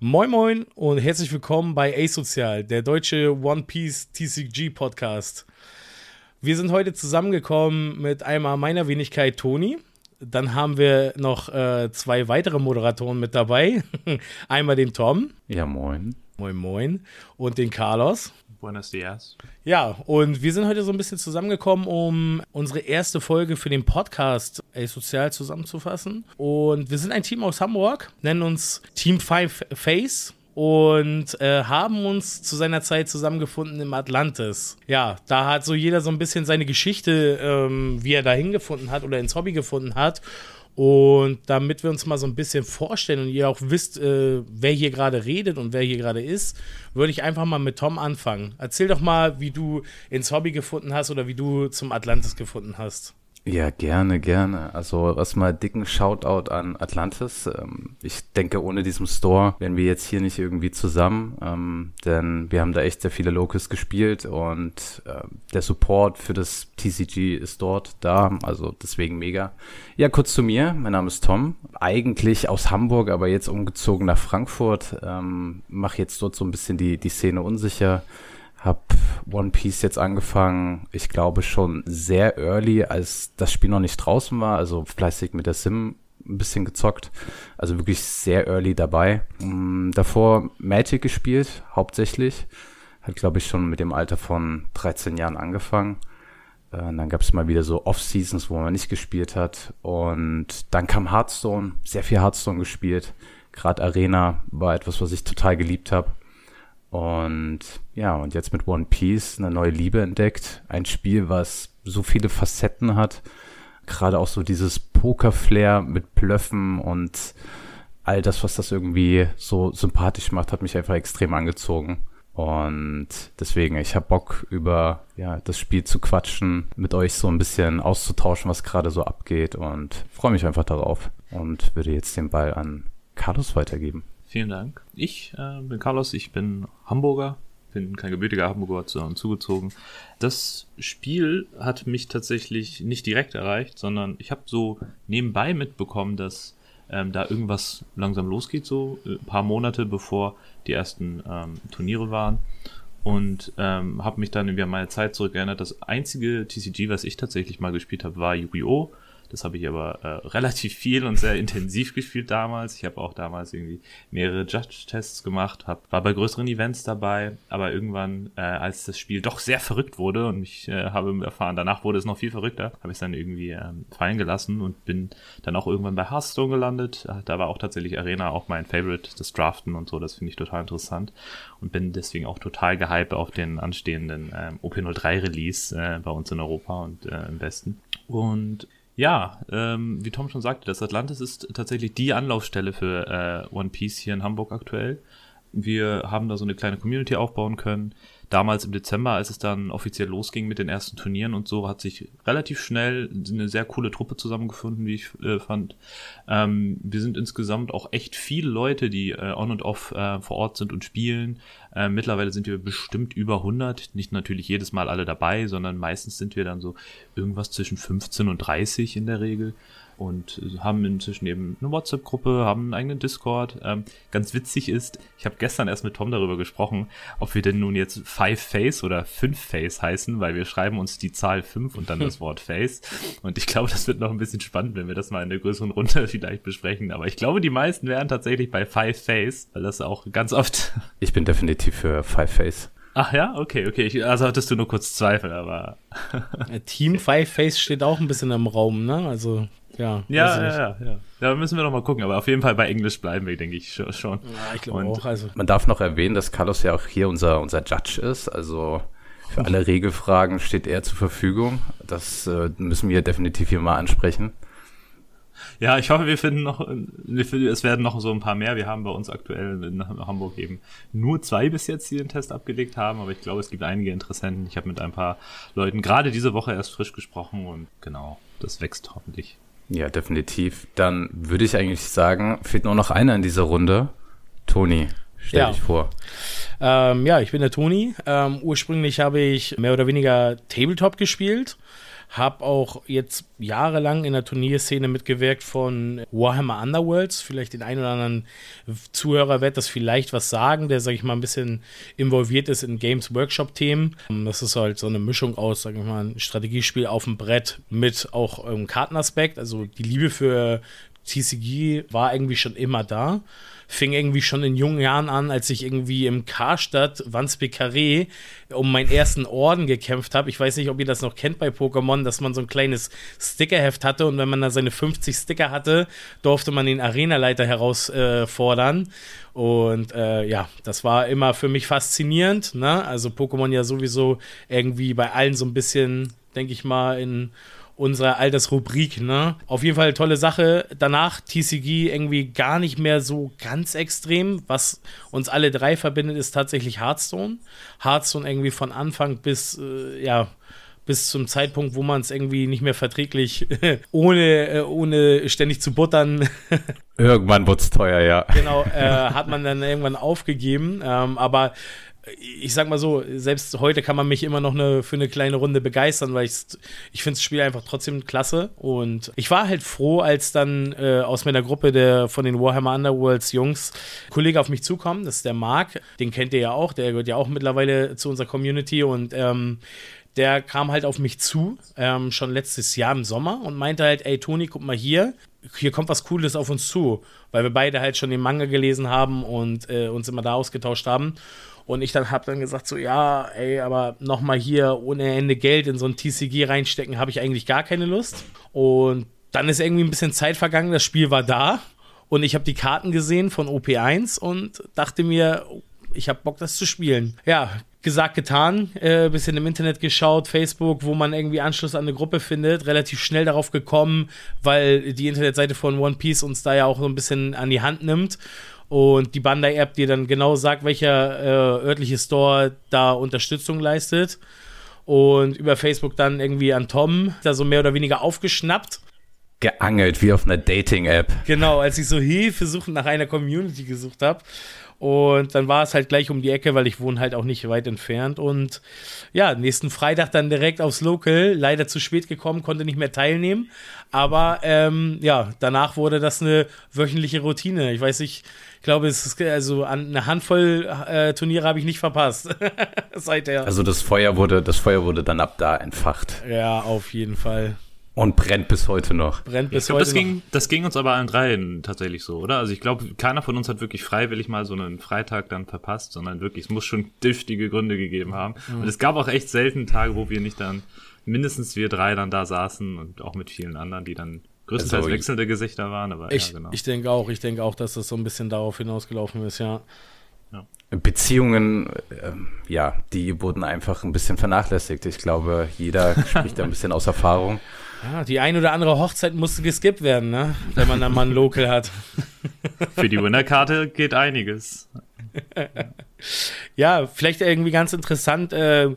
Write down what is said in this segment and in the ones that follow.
Moin Moin und herzlich willkommen bei Asozial, der deutsche One Piece TCG Podcast. Wir sind heute zusammengekommen mit einmal meiner Wenigkeit Toni. Dann haben wir noch äh, zwei weitere Moderatoren mit dabei. einmal den Tom. Ja, moin. Moin Moin. Und den Carlos. Buenos dias. Ja, und wir sind heute so ein bisschen zusammengekommen, um unsere erste Folge für den Podcast A Sozial zusammenzufassen. Und wir sind ein Team aus Hamburg, nennen uns Team Five Face und äh, haben uns zu seiner Zeit zusammengefunden im Atlantis. Ja, da hat so jeder so ein bisschen seine Geschichte, ähm, wie er da hingefunden hat oder ins Hobby gefunden hat. Und damit wir uns mal so ein bisschen vorstellen und ihr auch wisst, äh, wer hier gerade redet und wer hier gerade ist, würde ich einfach mal mit Tom anfangen. Erzähl doch mal, wie du ins Hobby gefunden hast oder wie du zum Atlantis gefunden hast. Ja, gerne, gerne. Also erstmal dicken Shoutout an Atlantis. Ähm, ich denke, ohne diesem Store wären wir jetzt hier nicht irgendwie zusammen, ähm, denn wir haben da echt sehr viele Locals gespielt und äh, der Support für das TCG ist dort da, also deswegen mega. Ja, kurz zu mir. Mein Name ist Tom. Eigentlich aus Hamburg, aber jetzt umgezogen nach Frankfurt. Ähm, Mache jetzt dort so ein bisschen die, die Szene unsicher hab One Piece jetzt angefangen, ich glaube schon sehr early, als das Spiel noch nicht draußen war, also fleißig mit der Sim ein bisschen gezockt, also wirklich sehr early dabei. Um, davor Magic gespielt, hauptsächlich. Hat, glaube ich, schon mit dem Alter von 13 Jahren angefangen. Äh, dann gab es mal wieder so Off-Seasons, wo man nicht gespielt hat. Und dann kam Hearthstone, sehr viel Hearthstone gespielt. Gerade Arena war etwas, was ich total geliebt habe. Und ja, und jetzt mit One Piece eine neue Liebe entdeckt. Ein Spiel, was so viele Facetten hat. Gerade auch so dieses Poker-Flair mit Blöffen und all das, was das irgendwie so sympathisch macht, hat mich einfach extrem angezogen. Und deswegen, ich habe Bock über ja, das Spiel zu quatschen, mit euch so ein bisschen auszutauschen, was gerade so abgeht und freue mich einfach darauf und würde jetzt den Ball an Carlos weitergeben. Vielen Dank. Ich äh, bin Carlos, ich bin Hamburger, bin kein gebürtiger Hamburger, sondern zugezogen. Das Spiel hat mich tatsächlich nicht direkt erreicht, sondern ich habe so nebenbei mitbekommen, dass ähm, da irgendwas langsam losgeht, so ein äh, paar Monate bevor die ersten ähm, Turniere waren. Und ähm, habe mich dann irgendwie an meine Zeit zurückerinnert. Das einzige TCG, was ich tatsächlich mal gespielt habe, war Yu-Gi-Oh! Das habe ich aber äh, relativ viel und sehr intensiv gespielt damals. Ich habe auch damals irgendwie mehrere Judge-Tests gemacht, hab, war bei größeren Events dabei, aber irgendwann, äh, als das Spiel doch sehr verrückt wurde und ich äh, habe erfahren, danach wurde es noch viel verrückter, habe ich es dann irgendwie ähm, fallen gelassen und bin dann auch irgendwann bei Hearthstone gelandet. Da war auch tatsächlich Arena auch mein Favorite, das Draften und so, das finde ich total interessant und bin deswegen auch total gehypt auf den anstehenden ähm, OP03 Release äh, bei uns in Europa und äh, im Westen. Und ja, ähm, wie Tom schon sagte, das Atlantis ist tatsächlich die Anlaufstelle für äh, One Piece hier in Hamburg aktuell. Wir haben da so eine kleine Community aufbauen können damals im Dezember, als es dann offiziell losging mit den ersten Turnieren und so, hat sich relativ schnell eine sehr coole Truppe zusammengefunden, wie ich äh, fand. Ähm, wir sind insgesamt auch echt viele Leute, die äh, on und off äh, vor Ort sind und spielen. Äh, mittlerweile sind wir bestimmt über 100, nicht natürlich jedes Mal alle dabei, sondern meistens sind wir dann so irgendwas zwischen 15 und 30 in der Regel und haben inzwischen eben eine WhatsApp-Gruppe, haben einen eigenen Discord. Ähm, ganz witzig ist, ich habe gestern erst mit Tom darüber gesprochen, ob wir denn nun jetzt Five Face oder Fünf Face heißen, weil wir schreiben uns die Zahl 5 und dann das Wort Face. Und ich glaube, das wird noch ein bisschen spannend, wenn wir das mal in der größeren Runde vielleicht besprechen. Aber ich glaube, die meisten wären tatsächlich bei Five Face, weil das auch ganz oft. Ich bin definitiv für Five Face. Ach ja, okay, okay. Ich, also hattest du nur kurz Zweifel, aber. Team Five Face steht auch ein bisschen im Raum, ne? Also ja, ja, ja, ja, ja. Da müssen wir noch mal gucken, aber auf jeden Fall bei Englisch bleiben wir, denke ich schon. Ja, ich glaube auch. Also. Man darf noch erwähnen, dass Carlos ja auch hier unser, unser Judge ist. Also für alle Regelfragen steht er zur Verfügung. Das äh, müssen wir definitiv hier mal ansprechen. Ja, ich hoffe, wir finden noch, es werden noch so ein paar mehr. Wir haben bei uns aktuell in Hamburg eben nur zwei bis jetzt, die den Test abgelegt haben, aber ich glaube, es gibt einige Interessenten. Ich habe mit ein paar Leuten gerade diese Woche erst frisch gesprochen und genau, das wächst hoffentlich. Ja, definitiv. Dann würde ich eigentlich sagen, fehlt nur noch einer in dieser Runde. Toni, stell ja. dich vor. Ähm, ja, ich bin der Toni. Ähm, ursprünglich habe ich mehr oder weniger Tabletop gespielt Habe auch jetzt jahrelang in der Turnierszene mitgewirkt von Warhammer Underworlds. Vielleicht den einen oder anderen Zuhörer wird das vielleicht was sagen, der, sag ich mal, ein bisschen involviert ist in Games Workshop-Themen. Das ist halt so eine Mischung aus, sag ich mal, ein Strategiespiel auf dem Brett mit auch einem Kartenaspekt. Also die Liebe für TCG war irgendwie schon immer da fing irgendwie schon in jungen Jahren an, als ich irgendwie im Karstadt Wandsbek um meinen ersten Orden gekämpft habe. Ich weiß nicht, ob ihr das noch kennt bei Pokémon, dass man so ein kleines Stickerheft hatte und wenn man da seine 50 Sticker hatte, durfte man den Arenaleiter herausfordern. Äh, und äh, ja, das war immer für mich faszinierend. Ne? Also Pokémon ja sowieso irgendwie bei allen so ein bisschen, denke ich mal, in unserer Altersrubrik, ne? Auf jeden Fall tolle Sache. Danach TCG irgendwie gar nicht mehr so ganz extrem. Was uns alle drei verbindet, ist tatsächlich Hearthstone. Hearthstone irgendwie von Anfang bis, äh, ja, bis zum Zeitpunkt, wo man es irgendwie nicht mehr verträglich ohne, äh, ohne ständig zu buttern. Irgendwann wurde es teuer, ja. Genau, äh, hat man dann irgendwann aufgegeben. Ähm, aber ich sag mal so, selbst heute kann man mich immer noch eine, für eine kleine Runde begeistern, weil ich, finde das Spiel einfach trotzdem klasse. Und ich war halt froh, als dann äh, aus meiner Gruppe der von den Warhammer Underworlds Jungs ein Kollege auf mich zukommen, das ist der Marc, den kennt ihr ja auch, der gehört ja auch mittlerweile zu unserer Community. Und ähm, der kam halt auf mich zu, ähm, schon letztes Jahr im Sommer und meinte halt, ey Toni, guck mal hier, hier kommt was Cooles auf uns zu, weil wir beide halt schon den Manga gelesen haben und äh, uns immer da ausgetauscht haben. Und ich dann habe dann gesagt so, ja, ey, aber nochmal hier ohne Ende Geld in so ein TCG reinstecken, habe ich eigentlich gar keine Lust. Und dann ist irgendwie ein bisschen Zeit vergangen, das Spiel war da und ich habe die Karten gesehen von OP1 und dachte mir, ich habe Bock, das zu spielen. Ja, gesagt, getan. Äh, bisschen im Internet geschaut, Facebook, wo man irgendwie Anschluss an eine Gruppe findet. Relativ schnell darauf gekommen, weil die Internetseite von One Piece uns da ja auch so ein bisschen an die Hand nimmt und die Bandai-App dir dann genau sagt, welcher äh, örtliche Store da Unterstützung leistet. Und über Facebook dann irgendwie an Tom da so mehr oder weniger aufgeschnappt. Geangelt, wie auf einer Dating-App. Genau, als ich so Hilfe suchen nach einer Community gesucht habe. Und dann war es halt gleich um die Ecke, weil ich wohne halt auch nicht weit entfernt. Und ja, nächsten Freitag dann direkt aufs Local. Leider zu spät gekommen, konnte nicht mehr teilnehmen. Aber ähm, ja, danach wurde das eine wöchentliche Routine. Ich weiß nicht, ich glaube, es ist also eine Handvoll äh, Turniere habe ich nicht verpasst. Seither. Also das Feuer wurde, das Feuer wurde dann ab da entfacht. Ja, auf jeden Fall. Und brennt bis heute noch. Brennt bis glaub, heute das noch. Ging, das ging uns aber allen dreien tatsächlich so, oder? Also ich glaube, keiner von uns hat wirklich freiwillig mal so einen Freitag dann verpasst, sondern wirklich, es muss schon dürftige Gründe gegeben haben. Mhm. Und es gab auch echt selten Tage, wo wir nicht dann, mindestens wir drei dann da saßen und auch mit vielen anderen, die dann größtenteils also, wechselnde Gesichter waren, aber ich, ja, genau. Ich denke auch, ich denke auch, dass das so ein bisschen darauf hinausgelaufen ist, ja. Beziehungen, äh, ja, die wurden einfach ein bisschen vernachlässigt. Ich glaube, jeder spricht da ein bisschen aus Erfahrung. Ja, die ein oder andere Hochzeit musste geskippt werden, ne? wenn man dann mal ein Local hat. Für die Winnerkarte geht einiges. ja, vielleicht irgendwie ganz interessant, äh,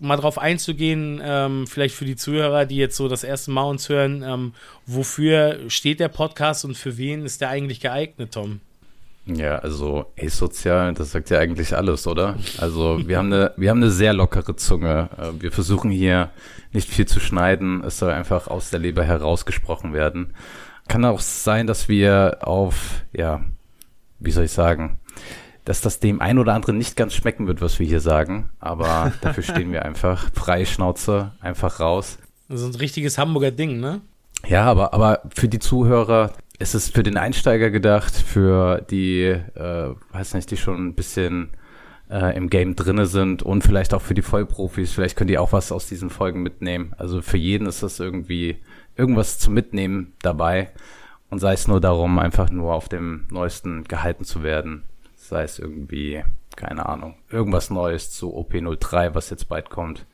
mal drauf einzugehen, ähm, vielleicht für die Zuhörer, die jetzt so das erste Mal uns hören, ähm, wofür steht der Podcast und für wen ist der eigentlich geeignet, Tom? Ja, also asozial, das sagt ja eigentlich alles, oder? Also wir haben eine, wir haben eine sehr lockere Zunge. Äh, wir versuchen hier nicht viel zu schneiden. Es soll einfach aus der Leber herausgesprochen werden. Kann auch sein, dass wir auf, ja, wie soll ich sagen, dass das dem ein oder anderen nicht ganz schmecken wird, was wir hier sagen. Aber dafür stehen wir einfach. Freie Schnauze, einfach raus. Das ist ein richtiges Hamburger Ding, ne? Ja, aber, aber für die Zuhörer, ist es für den Einsteiger gedacht, für die, äh, weiß nicht, die schon ein bisschen äh, im Game drinne sind und vielleicht auch für die Vollprofis. Vielleicht können die auch was aus diesen Folgen mitnehmen. Also für jeden ist das irgendwie irgendwas zu mitnehmen dabei. Und sei es nur darum, einfach nur auf dem Neuesten gehalten zu werden. Sei es irgendwie, keine Ahnung, irgendwas Neues zu OP03, was jetzt bald kommt.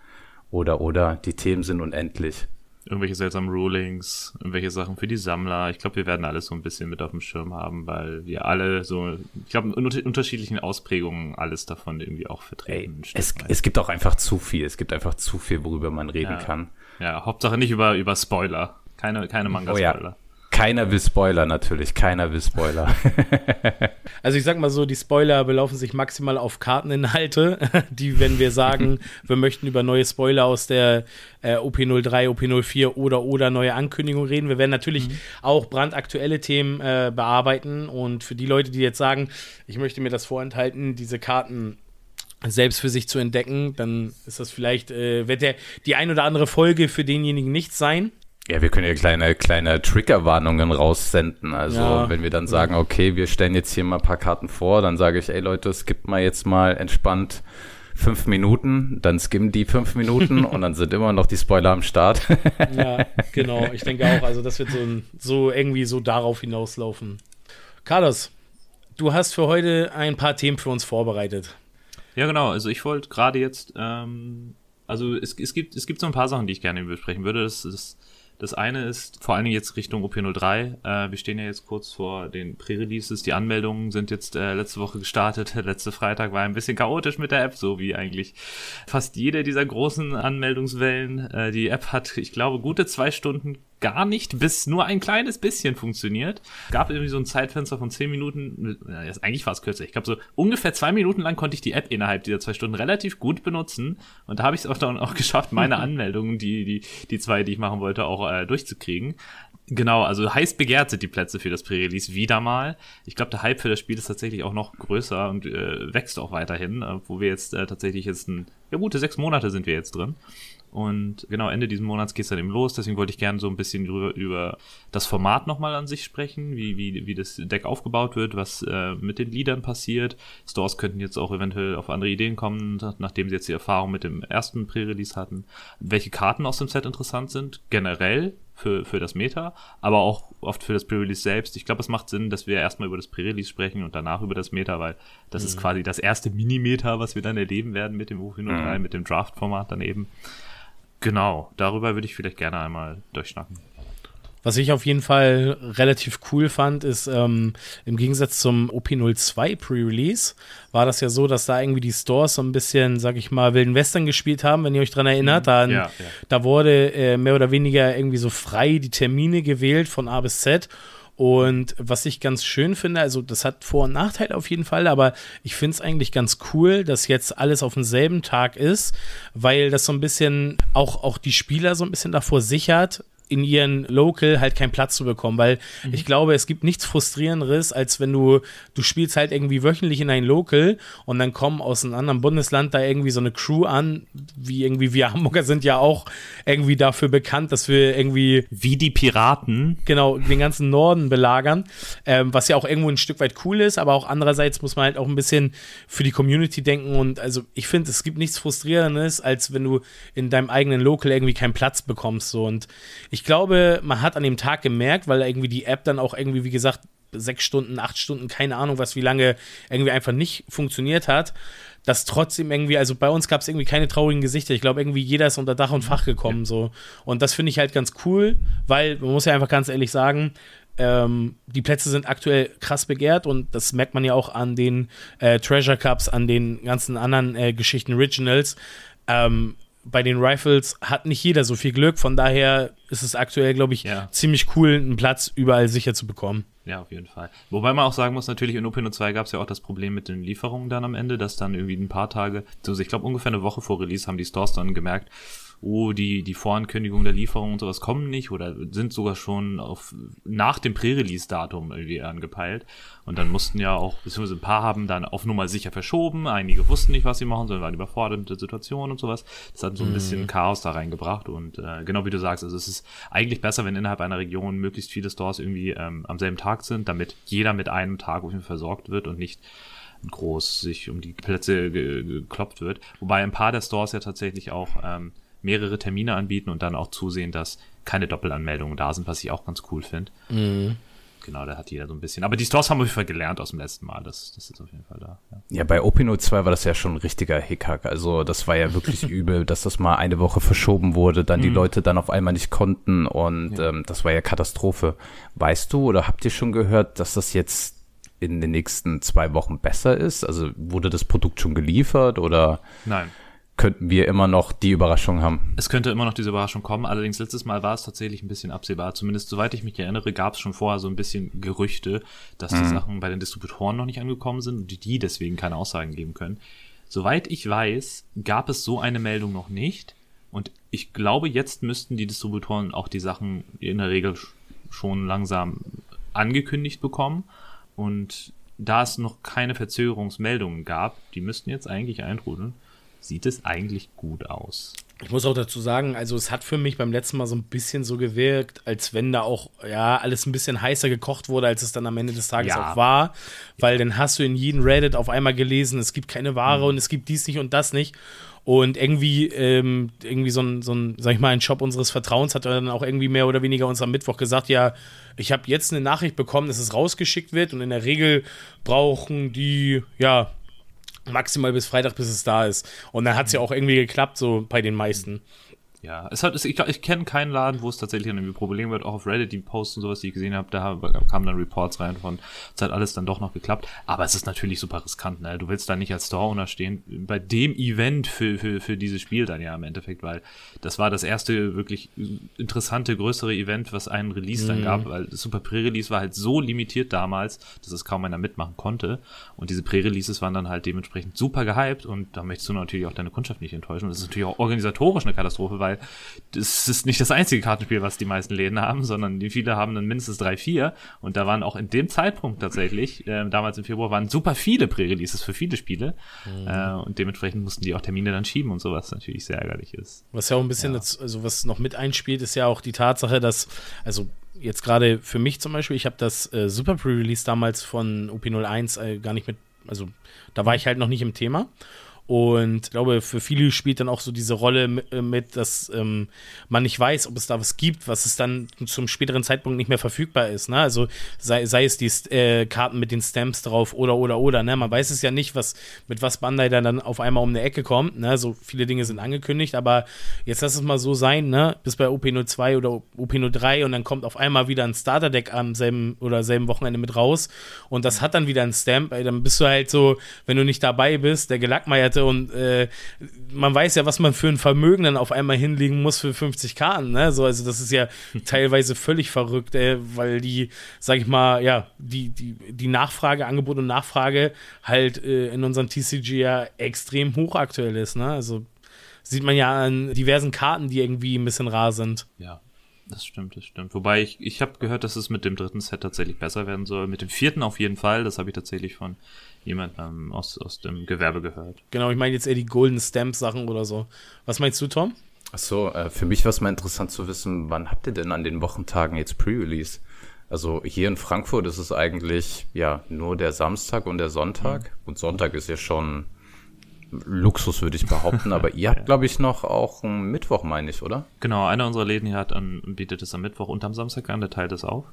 Oder, oder, die Themen sind unendlich irgendwelche seltsamen Rulings, irgendwelche Sachen für die Sammler. Ich glaube, wir werden alles so ein bisschen mit auf dem Schirm haben, weil wir alle so, ich glaube, in unterschiedlichen Ausprägungen alles davon irgendwie auch vertreten. Ey, es, es gibt auch einfach zu viel. Es gibt einfach zu viel, worüber man reden ja. kann. Ja, Hauptsache nicht über, über Spoiler. Keine, keine Manga-Spoiler. Oh ja keiner will Spoiler natürlich, keiner will Spoiler. also ich sag mal so, die Spoiler belaufen sich maximal auf Karteninhalte, die, wenn wir sagen, wir möchten über neue Spoiler aus der äh, OP03, OP04 oder oder neue Ankündigungen reden. Wir werden natürlich mhm. auch brandaktuelle Themen äh, bearbeiten und für die Leute, die jetzt sagen, ich möchte mir das vorenthalten, diese Karten selbst für sich zu entdecken, dann ist das vielleicht, äh, wird der, die ein oder andere Folge für denjenigen nichts sein. Ja, wir können ja kleine, kleine Triggerwarnungen raussenden. Also ja, wenn wir dann sagen, okay, wir stellen jetzt hier mal ein paar Karten vor, dann sage ich, ey Leute, skippt mal jetzt mal entspannt fünf Minuten, dann skimmen die fünf Minuten und dann sind immer noch die Spoiler am Start. ja, genau. Ich denke auch, also das wird so, so irgendwie so darauf hinauslaufen. Carlos, du hast für heute ein paar Themen für uns vorbereitet. Ja, genau. Also ich wollte gerade jetzt, ähm, also es, es, gibt, es gibt so ein paar Sachen, die ich gerne besprechen würde. Das, das, das eine ist vor allen Dingen jetzt Richtung OP03. Äh, wir stehen ja jetzt kurz vor den Pre-Releases. Die Anmeldungen sind jetzt äh, letzte Woche gestartet. Letzte Freitag war ein bisschen chaotisch mit der App, so wie eigentlich fast jede dieser großen Anmeldungswellen. Äh, die App hat, ich glaube, gute zwei Stunden gar nicht, bis nur ein kleines bisschen funktioniert. Gab irgendwie so ein Zeitfenster von zehn Minuten, ja, eigentlich war es kürzer. Ich glaube, so ungefähr zwei Minuten lang konnte ich die App innerhalb dieser zwei Stunden relativ gut benutzen. Und da habe ich es auch dann auch geschafft, meine Anmeldungen, die, die, die zwei, die ich machen wollte, auch äh, durchzukriegen. Genau, also heiß begehrt sind die Plätze für das Pre-Release wieder mal. Ich glaube, der Hype für das Spiel ist tatsächlich auch noch größer und äh, wächst auch weiterhin, äh, wo wir jetzt äh, tatsächlich jetzt ein, ja gute sechs Monate sind wir jetzt drin. Und genau, Ende diesen Monats geht's dann eben los. Deswegen wollte ich gerne so ein bisschen über, über das Format nochmal an sich sprechen, wie, wie, wie das Deck aufgebaut wird, was äh, mit den Liedern passiert. Stores könnten jetzt auch eventuell auf andere Ideen kommen, nachdem sie jetzt die Erfahrung mit dem ersten Pre-Release hatten. Welche Karten aus dem Set interessant sind, generell für, für das Meta, aber auch oft für das Pre-Release selbst. Ich glaube, es macht Sinn, dass wir erstmal über das Pre-Release sprechen und danach über das Meta, weil das mhm. ist quasi das erste Mini-Meta, was wir dann erleben werden mit dem UFI03, mhm. mit dem Draft-Format dann eben. Genau, darüber würde ich vielleicht gerne einmal durchschnacken. Was ich auf jeden Fall relativ cool fand, ist ähm, im Gegensatz zum OP02 Pre-Release war das ja so, dass da irgendwie die Stores so ein bisschen, sag ich mal, Wilden Western gespielt haben, wenn ihr euch dran erinnert. Mhm. Dann, ja, ja. Da wurde äh, mehr oder weniger irgendwie so frei die Termine gewählt von A bis Z und was ich ganz schön finde, also das hat Vor- und Nachteile auf jeden Fall, aber ich finde es eigentlich ganz cool, dass jetzt alles auf demselben Tag ist, weil das so ein bisschen auch, auch die Spieler so ein bisschen davor sichert, in ihren Local halt keinen Platz zu bekommen, weil mhm. ich glaube, es gibt nichts frustrierenderes, als wenn du, du spielst halt irgendwie wöchentlich in ein Local und dann kommen aus einem anderen Bundesland da irgendwie so eine Crew an, wie irgendwie wir Hamburger sind ja auch irgendwie dafür bekannt, dass wir irgendwie wie die Piraten genau den ganzen Norden belagern, ähm, was ja auch irgendwo ein Stück weit cool ist, aber auch andererseits muss man halt auch ein bisschen für die Community denken und also ich finde, es gibt nichts frustrierendes, als wenn du in deinem eigenen Local irgendwie keinen Platz bekommst so und ich ich glaube, man hat an dem Tag gemerkt, weil irgendwie die App dann auch irgendwie, wie gesagt, sechs Stunden, acht Stunden, keine Ahnung, was wie lange irgendwie einfach nicht funktioniert hat, dass trotzdem irgendwie, also bei uns gab es irgendwie keine traurigen Gesichter. Ich glaube, irgendwie jeder ist unter Dach und Fach gekommen, ja. so. Und das finde ich halt ganz cool, weil man muss ja einfach ganz ehrlich sagen, ähm, die Plätze sind aktuell krass begehrt und das merkt man ja auch an den äh, Treasure Cups, an den ganzen anderen äh, Geschichten, Originals. Ähm, bei den Rifles hat nicht jeder so viel Glück. Von daher ist es aktuell, glaube ich, ja. ziemlich cool, einen Platz überall sicher zu bekommen. Ja, auf jeden Fall. Wobei man auch sagen muss, natürlich in Opino 2 gab es ja auch das Problem mit den Lieferungen dann am Ende, dass dann irgendwie ein paar Tage, also ich glaube ungefähr eine Woche vor Release haben die Stores dann gemerkt, oh, die, die Vorankündigung der Lieferung und sowas kommen nicht oder sind sogar schon auf nach dem Prä-Release-Datum irgendwie angepeilt. Und dann mussten ja auch, beziehungsweise ein paar haben dann auf Nummer sicher verschoben, einige wussten nicht, was sie machen, sondern waren überfordert mit der Situation und sowas. Das hat so ein bisschen mhm. Chaos da reingebracht. Und äh, genau wie du sagst, also es ist eigentlich besser, wenn innerhalb einer Region möglichst viele Stores irgendwie ähm, am selben Tag sind, damit jeder mit einem Tag auf jeden Fall versorgt wird und nicht groß sich um die Plätze gekloppt wird. Wobei ein paar der Stores ja tatsächlich auch ähm, mehrere Termine anbieten und dann auch zusehen, dass keine Doppelanmeldungen da sind, was ich auch ganz cool finde. Mhm. Genau, da hat jeder so ein bisschen. Aber die Stores haben wir auf jeden Fall gelernt aus dem letzten Mal. Das, das ist auf jeden Fall da. Ja, ja bei Opino 2 war das ja schon ein richtiger Hickhack. Also das war ja wirklich übel, dass das mal eine Woche verschoben wurde, dann mhm. die Leute dann auf einmal nicht konnten und ja. ähm, das war ja Katastrophe. Weißt du oder habt ihr schon gehört, dass das jetzt in den nächsten zwei Wochen besser ist? Also wurde das Produkt schon geliefert oder? Nein könnten wir immer noch die Überraschung haben. Es könnte immer noch diese Überraschung kommen. Allerdings letztes Mal war es tatsächlich ein bisschen absehbar. Zumindest soweit ich mich erinnere, gab es schon vorher so ein bisschen Gerüchte, dass die Sachen bei den Distributoren noch nicht angekommen sind und die deswegen keine Aussagen geben können. Soweit ich weiß, gab es so eine Meldung noch nicht. Und ich glaube, jetzt müssten die Distributoren auch die Sachen in der Regel schon langsam angekündigt bekommen. Und da es noch keine Verzögerungsmeldungen gab, die müssten jetzt eigentlich eintrudeln, sieht es eigentlich gut aus. Ich muss auch dazu sagen, also es hat für mich beim letzten Mal so ein bisschen so gewirkt, als wenn da auch ja alles ein bisschen heißer gekocht wurde, als es dann am Ende des Tages Ja. auch war, weil dann hast du in jedem Reddit auf einmal gelesen, es gibt keine Ware und es gibt dies nicht und das nicht. Und irgendwie, ähm, irgendwie so ein, so ein, sag ich mal, ein Shop unseres Vertrauens hat dann auch irgendwie mehr oder weniger uns am Mittwoch gesagt, ja, ich habe jetzt eine Nachricht bekommen, dass es rausgeschickt wird und in der Regel brauchen die, ja, maximal bis Freitag, bis es da ist. Und dann hat es ja auch irgendwie geklappt, so bei den meisten. Ja, es hat, es, ich, ich kenne keinen Laden, wo es tatsächlich irgendwie Probleme wird. Auch auf Reddit, die Posts und sowas, die ich gesehen habe, da kamen dann Reports rein von, es hat alles dann doch noch geklappt. Aber es ist natürlich super riskant, ne? Du willst da nicht als Store-Owner stehen bei dem Event für, für, für dieses Spiel dann ja im Endeffekt, weil das war das erste wirklich interessante, größere Event, was einen Release dann gab, weil das Super Pre-Release war halt so limitiert damals, dass es kaum einer mitmachen konnte. Und diese Pre-Releases waren dann halt dementsprechend super gehypt und da möchtest du natürlich auch deine Kundschaft nicht enttäuschen. Und das ist natürlich auch organisatorisch eine Katastrophe, weil das ist nicht das einzige Kartenspiel, was die meisten Läden haben, sondern die viele haben dann mindestens drei, vier. Und da waren auch in dem Zeitpunkt tatsächlich, äh, damals im Februar, waren super viele Pre-Releases für viele Spiele. Äh, und dementsprechend mussten die auch Termine dann schieben und sowas natürlich sehr ärgerlich ist. Was ja auch ein bisschen, dazu, also was noch mit einspielt, ist ja auch die Tatsache, dass, also jetzt gerade für mich zum Beispiel, ich habe das äh, Super Pre-Release damals von OP01 äh, gar nicht mit, also da war ich halt noch nicht im Thema. Und ich glaube, für viele spielt dann auch so diese Rolle mit, äh, mit dass ähm, man nicht weiß, ob es da was gibt, was es dann zum späteren Zeitpunkt nicht mehr verfügbar ist. Ne? Also sei, sei es die äh, Karten mit den Stamps drauf oder oder oder. Ne? Man weiß es ja nicht, was mit was Bandai dann, dann auf einmal um eine Ecke kommt. Ne? So viele Dinge sind angekündigt, aber jetzt lass es mal so sein, ne? Bis bei OP02 oder OP03 und dann kommt auf einmal wieder ein Starterdeck am selben oder selben Wochenende mit raus und das hat dann wieder ein Stamp. Ey, dann bist du halt so, wenn du nicht dabei bist, der Gelackmeierte und äh, man weiß ja, was man für ein Vermögen dann auf einmal hinlegen muss für 50 Karten, ne? So, also das ist ja teilweise völlig verrückt, äh, weil die, sag ich mal, ja, die, die, die Nachfrage, Angebot und Nachfrage halt äh, in unserem TCG ja extrem hoch aktuell ist, ne? Also sieht man ja an diversen Karten, die irgendwie ein bisschen rar sind. Ja, das stimmt, das stimmt. Wobei ich, ich habe gehört, dass es mit dem dritten Set tatsächlich besser werden soll. Mit dem vierten auf jeden Fall. Das habe ich tatsächlich von jemandem aus, aus dem Gewerbe gehört. Genau, ich meine jetzt eher die Golden Stamp Sachen oder so. Was meinst du, Tom? Ach so, äh, für mich war es mal interessant zu wissen, wann habt ihr denn an den Wochentagen jetzt Pre-Release? Also hier in Frankfurt ist es eigentlich ja nur der Samstag und der Sonntag. Und Sonntag ist ja schon Luxus, würde ich behaupten. Aber ihr habt, glaube ich, noch auch einen Mittwoch, meine ich, oder? Genau, einer unserer Läden hier hat an, bietet es am Mittwoch und am Samstag an, der teilt es auf.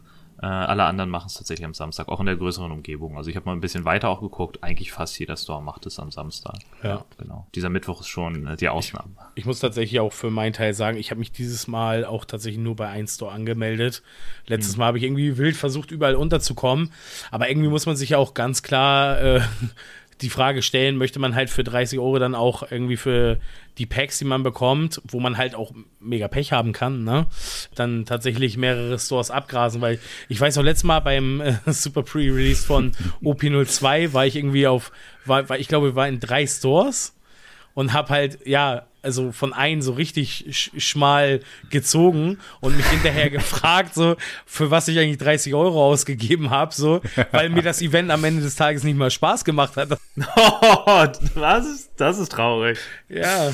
Äh, alle anderen machen es tatsächlich am Samstag, auch in der größeren Umgebung. Also ich habe mal ein bisschen weiter auch geguckt. Eigentlich fast jeder Store macht es am Samstag. Ja. genau. Dieser Mittwoch ist schon äh, die Ausnahme. Ich muss tatsächlich auch für meinen Teil sagen, ich habe mich dieses Mal auch tatsächlich nur bei 1 Store angemeldet. Letztes Mal habe ich irgendwie wild versucht, überall unterzukommen. Aber irgendwie muss man sich ja auch ganz klar äh, die Frage stellen, möchte man halt für 30 Euro dann auch irgendwie für die Packs, die man bekommt, wo man halt auch mega Pech haben kann, ne? Dann tatsächlich mehrere Stores abgrasen, weil ich weiß auch letztes Mal beim äh, Super Pre-Release von OP02 war ich irgendwie auf, war, war, ich glaube, war in drei Stores und hab halt, ja, also von einem so richtig sch schmal gezogen und mich hinterher gefragt, so, für was ich eigentlich 30 Euro ausgegeben habe, so, weil mir das Event am Ende des Tages nicht mal Spaß gemacht hat. das, ist, das ist traurig. Ja.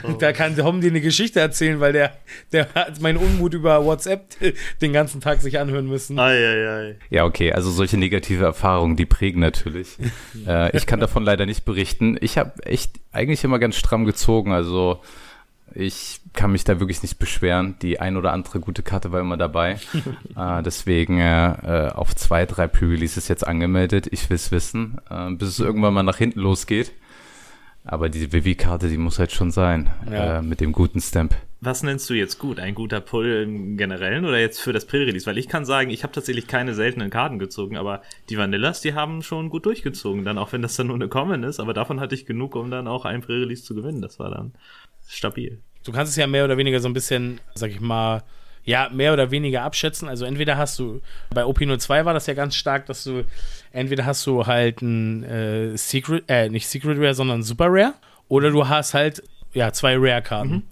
Da kann Tom dir eine Geschichte erzählen, weil der, der hat meinen Unmut über WhatsApp den ganzen Tag sich anhören müssen. Ei, ei, ei. Ja, okay, also solche negative Erfahrungen, die prägen natürlich. äh, ich kann davon leider nicht berichten. Ich habe echt eigentlich immer ganz stramm gezogen, also ich kann mich da wirklich nicht beschweren. Die ein oder andere gute Karte war immer dabei. äh, deswegen äh, auf zwei, drei Pre-Releases jetzt angemeldet. Ich will es wissen, äh, bis es irgendwann mal nach hinten losgeht. Aber die Vivi-Karte, die muss halt schon sein. Ja. Äh, mit dem guten Stamp. Was nennst du jetzt gut? Ein guter Pull im Generellen oder jetzt für das Pre-Release? Weil ich kann sagen, ich habe tatsächlich keine seltenen Karten gezogen, aber die Vanillas, die haben schon gut durchgezogen, dann auch wenn das dann nur eine Common ist, aber davon hatte ich genug, um dann auch ein Pre-Release zu gewinnen. Das war dann stabil. Du kannst es ja mehr oder weniger so ein bisschen, sag ich mal, ja, mehr oder weniger abschätzen. Also entweder hast du, bei OP02 war das ja ganz stark, dass du, entweder hast du halt ein äh, Secret, äh, nicht Secret Rare, sondern Super Rare, oder du hast halt, ja, zwei Rare-Karten.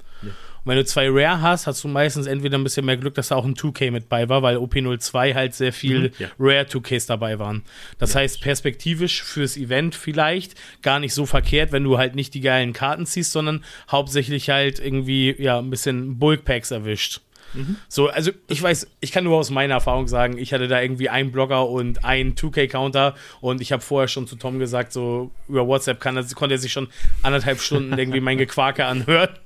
Und wenn du zwei Rare hast, hast du meistens entweder ein bisschen mehr Glück, dass da auch ein 2K mit bei war, weil OP02 halt sehr viel Mhm, ja. Rare 2Ks dabei waren. Das heißt, perspektivisch fürs Event vielleicht gar nicht so verkehrt, wenn du halt nicht die geilen Karten ziehst, sondern hauptsächlich halt irgendwie, ja, ein bisschen Bulk-Packs erwischt. So, also ich weiß, ich kann nur aus meiner Erfahrung sagen, ich hatte da irgendwie einen Blogger und einen 2K-Counter und ich habe vorher schon zu Tom gesagt, so über WhatsApp kann konnte er sich schon anderthalb Stunden irgendwie mein Gequake anhören.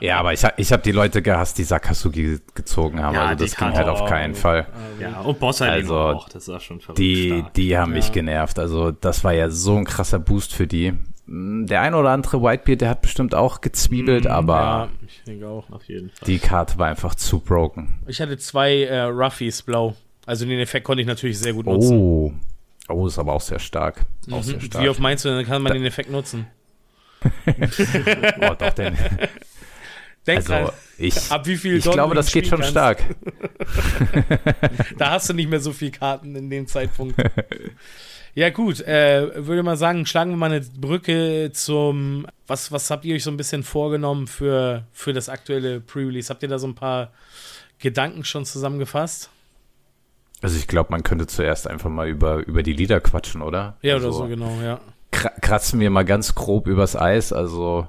Ja, aber ich, ich habe die Leute gehasst, die Sakasugi gezogen haben. Ja, also das ging halt auf keinen Fall. Ja, und Bossarino Also, auch, das war schon verrückt Die, stark. die haben mich Ja. genervt. Also das war ja so ein krasser Boost für die. Mm, Der ein oder andere Whitebeard, der hat bestimmt auch gezwiebelt, aber Ja, ich denke auch. Auf jeden Fall. die Karte war einfach zu broken. Ich hatte zwei äh, Ruffies blau. Also den Effekt konnte ich natürlich sehr gut nutzen. Oh. Oh, ist aber auch sehr stark. Auch sehr Mhm. stark. Wie oft meinst du, dann kann man den Effekt nutzen? oh, doch, denn, Denk also dran, ich, ab wie viel ich Don glaube, das geht schon spielen stark. kannst. Da hast du nicht mehr so viel Karten in dem Zeitpunkt. ja, gut, äh, würde mal sagen, schlagen wir mal eine Brücke zum. Was, was habt ihr euch so ein bisschen vorgenommen für, für das aktuelle Pre-Release? Habt ihr da so ein paar Gedanken schon zusammengefasst? Also ich glaube, man könnte zuerst einfach mal über, über die Lieder quatschen, oder? Ja, also, oder so, genau, ja. kra- kratzen wir mal ganz grob übers Eis. Also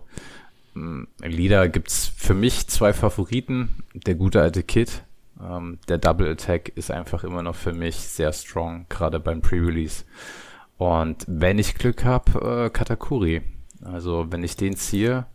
mh, Lieder gibt's für mich zwei Favoriten. Der gute alte Kid. Ähm, der Double Attack ist einfach immer noch für mich sehr strong, gerade beim Pre-Release. Und wenn ich Glück habe, äh, Katakuri. Also wenn ich den ziehe,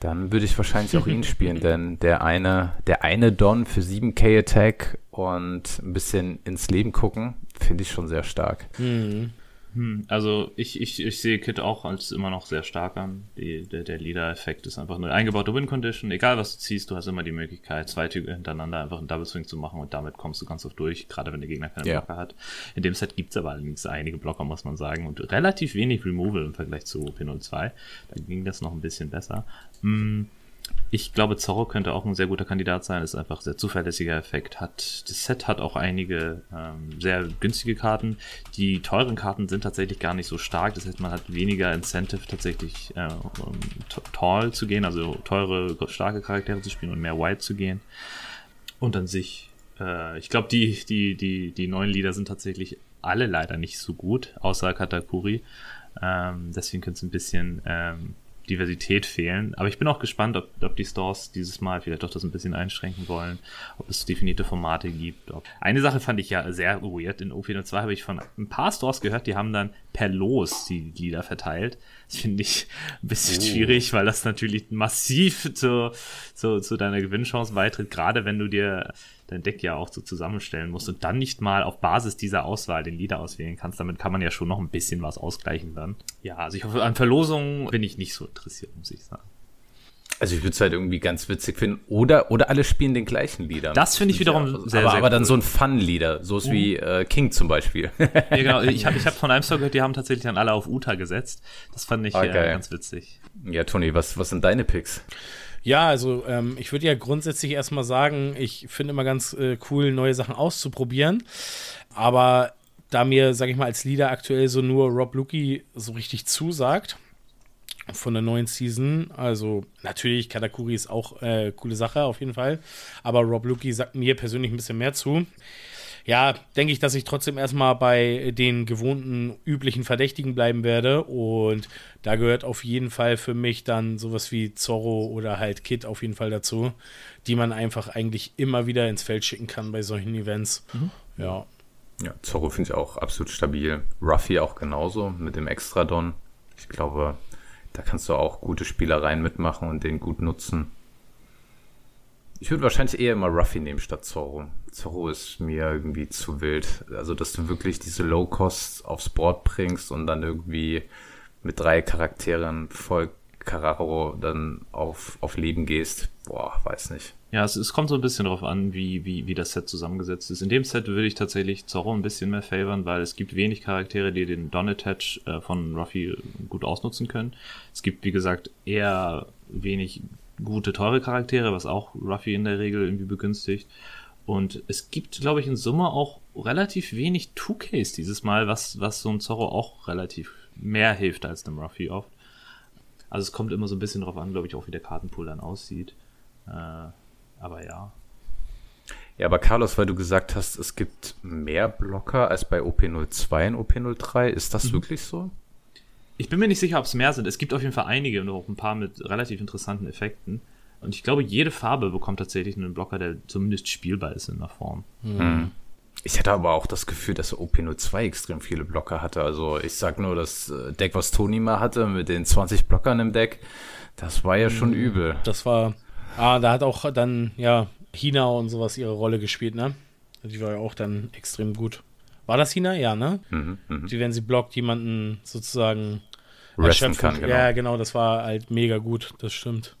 dann würde ich wahrscheinlich auch ihn spielen, denn der eine, der eine Don für 7k Attack und ein bisschen ins Leben gucken, finde ich schon sehr stark. Mhm. Hm, also ich, ich, ich sehe Kit auch als immer noch sehr stark an. Die, der der Leader-Effekt ist einfach eine eingebaute Win-Condition. Egal was du ziehst, du hast immer die Möglichkeit, zwei Züge hintereinander einfach einen Double-Swing zu machen und damit kommst du ganz oft durch, gerade wenn der Gegner keine Ja. Blocker hat. In dem Set gibt's aber allerdings einige Blocker, muss man sagen, und relativ wenig Removal im Vergleich zu P02. Da ging das noch ein bisschen besser. Hm, ich glaube, Zorro könnte auch ein sehr guter Kandidat sein. Ist einfach sehr zuverlässiger Effekt. Hat das Set hat auch einige ähm, sehr günstige Karten. Die teuren Karten sind tatsächlich gar nicht so stark. Das heißt, man hat weniger Incentive tatsächlich äh, um, tall zu gehen, also teure starke Charaktere zu spielen und mehr White zu gehen. Und an sich, äh, ich glaube, die die die die neuen Lieder sind tatsächlich alle leider nicht so gut, außer Katakuri. Ähm, deswegen könnte es ein bisschen ähm, Diversität fehlen. Aber ich bin auch gespannt, ob, ob die Stores dieses Mal vielleicht doch das ein bisschen einschränken wollen, ob es definierte Formate gibt. Ob Eine Sache fand ich ja sehr weird. In O402 habe ich von ein paar Stores gehört, die haben dann per Los die Lieder verteilt. Das finde ich ein bisschen Oh. schwierig, weil das natürlich massiv zu, zu, zu deiner Gewinnchance beitritt, gerade wenn du dir dein Deck ja auch so zusammenstellen musst und dann nicht mal auf Basis dieser Auswahl den Lieder auswählen kannst. Damit kann man ja schon noch ein bisschen was ausgleichen dann. Ja, also ich hoffe, an Verlosungen bin ich nicht so interessiert, muss ich sagen. Also ich würde es halt irgendwie ganz witzig finden. Oder, oder alle spielen den gleichen Lieder. Das finde ich wiederum sehr, aber, sehr aber dann cool. so ein Fun-Lieder, so ist wie äh, King zum Beispiel. Ja, genau. Ich habe ich hab von einem Store gehört, die haben tatsächlich dann alle auf Uta gesetzt. Das fand ich Ah, äh, ganz witzig. ja, Toni, was, was sind deine Picks? Ja, also ähm, ich würde ja grundsätzlich erstmal sagen, ich finde immer ganz äh, cool, neue Sachen auszuprobieren. Aber da mir, sag ich mal, als Leader aktuell so nur Rob Lucky so richtig zusagt von der neuen Season, also natürlich, Katakuri ist auch äh, coole Sache auf jeden Fall, aber Rob Lucky sagt mir persönlich ein bisschen mehr zu. Ja, denke ich, dass ich trotzdem erstmal bei den gewohnten, üblichen Verdächtigen bleiben werde. Und da gehört auf jeden Fall für mich dann sowas wie Zorro oder halt Kid auf jeden Fall dazu, die man einfach eigentlich immer wieder ins Feld schicken kann bei solchen Events. Ja. Ja, Zorro finde ich auch absolut stabil. Ruffy auch genauso mit dem Extradon. Ich glaube, da kannst du auch gute Spielereien mitmachen und den gut nutzen. Ich würde wahrscheinlich eher immer Ruffy nehmen statt Zorro. Zorro ist mir irgendwie zu wild. Also, dass du wirklich diese Low-Costs aufs Board bringst und dann irgendwie mit drei Charakteren voll Carraro dann auf, auf Leben gehst, boah, weiß nicht. Ja, es, es kommt so ein bisschen darauf an, wie, wie, wie das Set zusammengesetzt ist. In dem Set würde ich tatsächlich Zorro ein bisschen mehr favoren, weil es gibt wenig Charaktere, die den Don-Attach äh, von Ruffy gut ausnutzen können. Es gibt, wie gesagt, eher wenig gute, teure Charaktere, was auch Ruffy in der Regel irgendwie begünstigt. Und es gibt, glaube ich, in Summe auch relativ wenig 2Ks dieses Mal, was, was so ein Zorro auch relativ mehr hilft als dem Ruffy oft. Also es kommt immer so ein bisschen drauf an, glaube ich, auch wie der Kartenpool dann aussieht. Äh, aber ja. Ja, aber Carlos, weil du gesagt hast, es gibt mehr Blocker als bei OP02 und OP03, ist das mhm. wirklich so? Ich bin mir nicht sicher, ob es mehr sind. Es gibt auf jeden Fall einige und auch ein paar mit relativ interessanten Effekten. Und ich glaube, jede Farbe bekommt tatsächlich einen Blocker, der zumindest spielbar ist in der Form. Mhm. Ich hatte aber auch das Gefühl, dass OP02 extrem viele Blocker hatte. Also ich sag nur, das äh, Deck, was Toni mal hatte, mit den 20 Blockern im Deck, das war ja schon mhm. übel. Das war, ah, da hat auch dann, ja, China und sowas ihre Rolle gespielt, ne? Die war ja auch dann extrem gut. War das China? Ja, ne? Mhm, mh. Die, wenn sie blockt, jemanden sozusagen resten kann. Genau. Ja, genau, das war halt mega gut, das stimmt.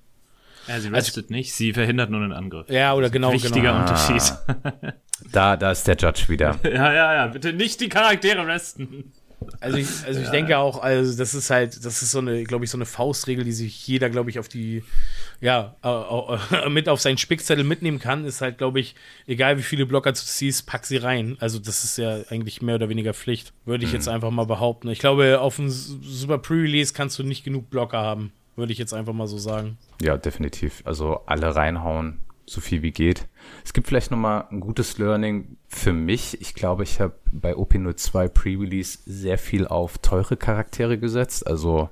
Ja, sie restet also, nicht, sie verhindert nur einen Angriff. Ja, oder genau, Wichtiger genau. Unterschied. Ah, da, da ist der Judge wieder. ja, ja, ja, bitte nicht die Charaktere resten. Also ich, also ich ja. denke auch, also das ist halt, das ist so eine, glaube ich, so eine Faustregel, die sich jeder, glaube ich, auf die, ja, äh, mit auf seinen Spickzettel mitnehmen kann, ist halt, glaube ich, egal wie viele Blocker du ziehst, pack sie rein. Also das ist ja eigentlich mehr oder weniger Pflicht, würde ich mhm. jetzt einfach mal behaupten. Ich glaube, auf dem Super Pre-Release kannst du nicht genug Blocker haben, würde ich jetzt einfach mal so sagen. Ja, definitiv. Also alle reinhauen, so viel wie geht. Es gibt vielleicht nochmal ein gutes Learning für mich. Ich glaube, ich habe bei OP02 Pre-Release sehr viel auf teure Charaktere gesetzt. Also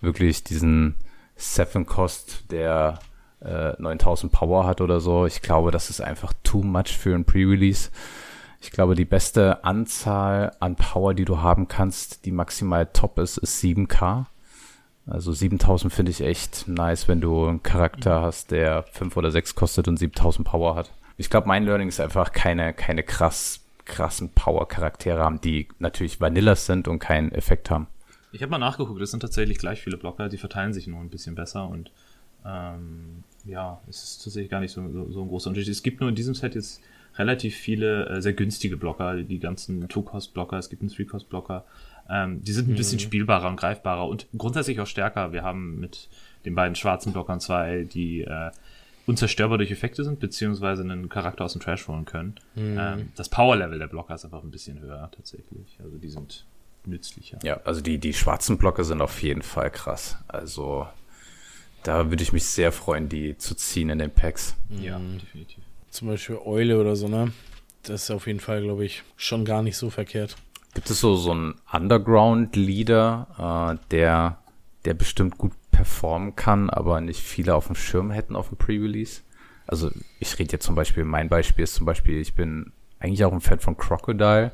wirklich diesen Seven Cost, der äh, 9000 Power hat oder so. Ich glaube, das ist einfach too much für ein Pre-Release. Ich glaube, die beste Anzahl an Power, die du haben kannst, die maximal top ist, ist 7k. Also 7000 finde ich echt nice, wenn du einen Charakter hast, der 5 oder 6 kostet und 7000 Power hat. Ich glaube, mein Learning ist einfach keine, keine krass, krassen Power-Charaktere haben, die natürlich Vanillas sind und keinen Effekt haben. Ich habe mal nachgeguckt, es sind tatsächlich gleich viele Blocker, die verteilen sich nur ein bisschen besser und ähm, ja, es ist tatsächlich gar nicht so, so, so, ein großer Unterschied. Es gibt nur in diesem Set jetzt relativ viele äh, sehr günstige Blocker, die ganzen Two-Cost-Blocker, es gibt einen Three-Cost-Blocker, ähm, die sind ein bisschen mhm. spielbarer und greifbarer und grundsätzlich auch stärker. Wir haben mit den beiden schwarzen Blockern zwei, die äh, unzerstörbar durch Effekte sind, beziehungsweise einen Charakter aus dem Trash holen können. Mhm. Ähm, das Power-Level der Blocker ist einfach ein bisschen höher tatsächlich. Also die sind nützlicher. Ja, also die, die schwarzen Blocker sind auf jeden Fall krass. Also da würde ich mich sehr freuen, die zu ziehen in den Packs. Ja, mhm. definitiv. Zum Beispiel Eule oder so, ne? Das ist auf jeden Fall, glaube ich, schon gar nicht so verkehrt. Gibt es so, so einen Underground-Leader, äh, der, der bestimmt gut performen kann, aber nicht viele auf dem Schirm hätten auf dem Pre-Release? Also ich rede jetzt zum Beispiel, mein Beispiel ist zum Beispiel, ich bin eigentlich auch ein Fan von Crocodile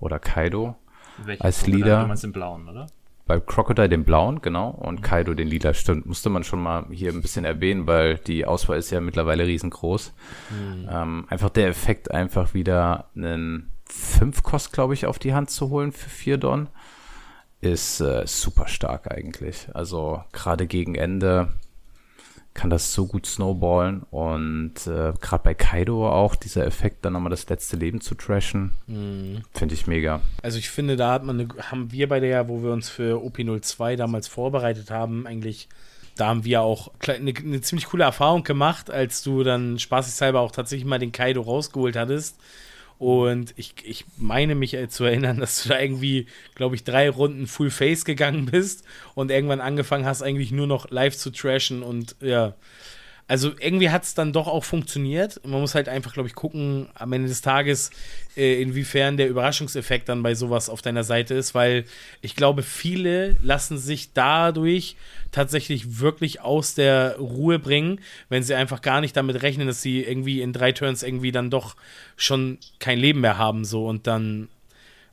oder Kaido Welchen als Crocodile? Leader. Meinst den blauen, oder? Bei Crocodile den blauen, genau, und mhm. Kaido den lila, stimmt. Musste man schon mal hier ein bisschen erwähnen, weil die Auswahl ist ja mittlerweile riesengroß. Mhm. Ähm, einfach der Effekt, einfach wieder einen 5 Kost, glaube ich, auf die Hand zu holen für 4 Don, ist äh, super stark eigentlich. Also gerade gegen Ende kann das so gut snowballen und äh, gerade bei Kaido auch dieser Effekt, dann nochmal das letzte Leben zu trashen, mm. finde ich mega. Also ich finde, da hat man eine, haben wir bei der, wo wir uns für OP02 damals vorbereitet haben, eigentlich da haben wir auch eine, eine, ziemlich coole Erfahrung gemacht, als du dann spaßeshalber auch tatsächlich mal den Kaido rausgeholt hattest und ich, ich meine mich zu erinnern, dass du da irgendwie, glaube ich, drei Runden Full Face gegangen bist und irgendwann angefangen hast, eigentlich nur noch live zu trashen und ja. Also irgendwie hat es dann doch auch funktioniert. Man muss halt einfach, glaube ich, gucken am Ende des Tages, äh, inwiefern der Überraschungseffekt dann bei sowas auf deiner Seite ist, weil ich glaube, viele lassen sich dadurch tatsächlich wirklich aus der Ruhe bringen, wenn sie einfach gar nicht damit rechnen, dass sie irgendwie in drei Turns irgendwie dann doch schon kein Leben mehr haben so und dann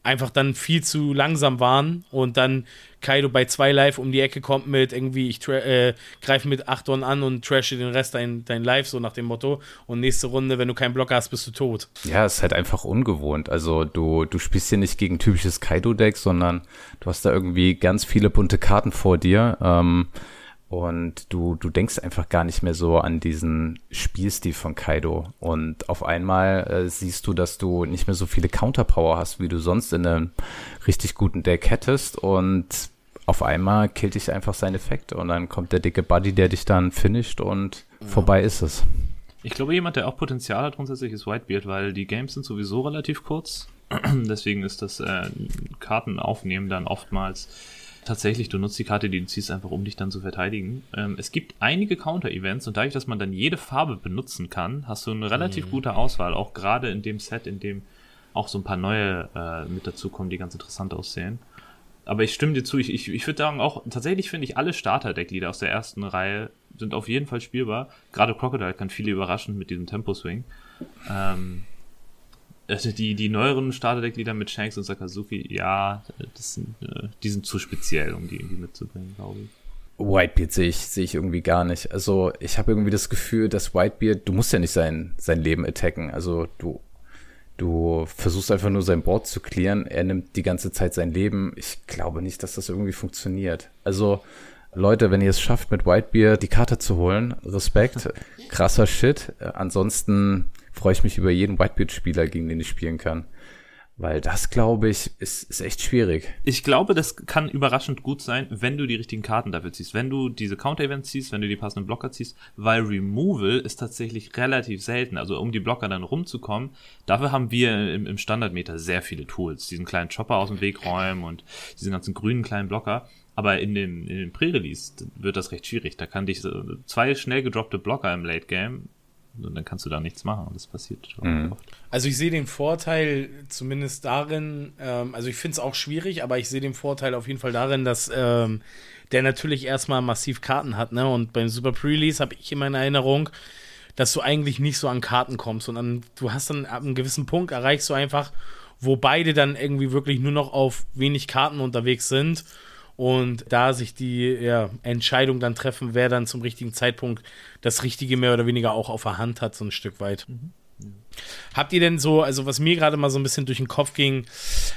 einfach dann viel zu langsam waren und dann Kaido bei zwei Live um die Ecke kommt mit irgendwie, ich äh, greife mit 8 Don an und trashe den Rest dein, dein Live, so nach dem Motto. Und nächste Runde, wenn du keinen Block hast, bist du tot. Ja, ist halt einfach ungewohnt. Also du, du spielst hier nicht gegen typisches Kaido-Deck, sondern du hast da irgendwie ganz viele bunte Karten vor dir. Ähm, und du, du denkst einfach gar nicht mehr so an diesen Spielstil von Kaido. Und auf einmal äh, siehst du, dass du nicht mehr so viele Counterpower hast, wie du sonst in einem richtig guten Deck hättest. Und auf einmal killt dich einfach sein Effekt. Und dann kommt der dicke Buddy, der dich dann finisht und ja. vorbei ist es. Ich glaube, jemand, der auch Potenzial hat grundsätzlich, ist Whitebeard, weil die Games sind sowieso relativ kurz. Deswegen ist das äh, Kartenaufnehmen dann oftmals Tatsächlich, du nutzt die Karte, die du ziehst, einfach um dich dann zu verteidigen. Ähm, es gibt einige Counter-Events und dadurch, dass man dann jede Farbe benutzen kann, hast du eine relativ mhm. gute Auswahl, auch gerade in dem Set, in dem auch so ein paar neue äh, mit dazukommen, die ganz interessant aussehen. Aber ich stimme dir zu, ich, ich, ich würde sagen, auch tatsächlich finde ich alle Starter-Decklieder aus der ersten Reihe sind auf jeden Fall spielbar. Gerade Crocodile kann viele überraschen mit diesem Tempo-Swing. Ähm, die, die neueren Starterdeck-Lieder mit Shanks und Sakazuki, ja, sind, äh, die sind zu speziell, um die irgendwie mitzubringen, glaube ich. Whitebeard sehe ich, sehe ich irgendwie gar nicht. Also ich habe irgendwie das Gefühl, dass Whitebeard, du musst ja nicht sein, sein Leben attacken. Also du, du versuchst einfach nur sein Board zu klären. Er nimmt die ganze Zeit sein Leben. Ich glaube nicht, dass das irgendwie funktioniert. Also Leute, wenn ihr es schafft, mit Whitebeard die Karte zu holen, Respekt, krasser Shit. Ansonsten freue ich mich über jeden Whitebeard-Spieler, gegen den ich spielen kann. Weil das, glaube ich, ist, ist echt schwierig. Ich glaube, das kann überraschend gut sein, wenn du die richtigen Karten dafür ziehst. Wenn du diese Counter-Events ziehst, wenn du die passenden Blocker ziehst, weil Removal ist tatsächlich relativ selten. Also um die Blocker dann rumzukommen, dafür haben wir im, im Standardmeter sehr viele Tools. Diesen kleinen Chopper aus dem Weg räumen und diesen ganzen grünen kleinen Blocker. Aber in dem, in dem Pre-Release wird das recht schwierig. Da kann dich so zwei schnell gedroppte Blocker im Late Game und dann kannst du da nichts machen. Das passiert mhm. oft. Also ich sehe den Vorteil zumindest darin, ähm, also ich finde es auch schwierig, aber ich sehe den Vorteil auf jeden Fall darin, dass ähm, der natürlich erstmal massiv Karten hat, ne? Und beim Super Pre-Release habe ich immer in Erinnerung, dass du eigentlich nicht so an Karten kommst, sondern du hast dann ab einem gewissen Punkt erreichst du einfach, wo beide dann irgendwie wirklich nur noch auf wenig Karten unterwegs sind und da sich die ja, Entscheidung dann treffen, wer dann zum richtigen Zeitpunkt das Richtige mehr oder weniger auch auf der Hand hat, so ein Stück weit. Mhm. Habt ihr denn so, also was mir gerade mal so ein bisschen durch den Kopf ging,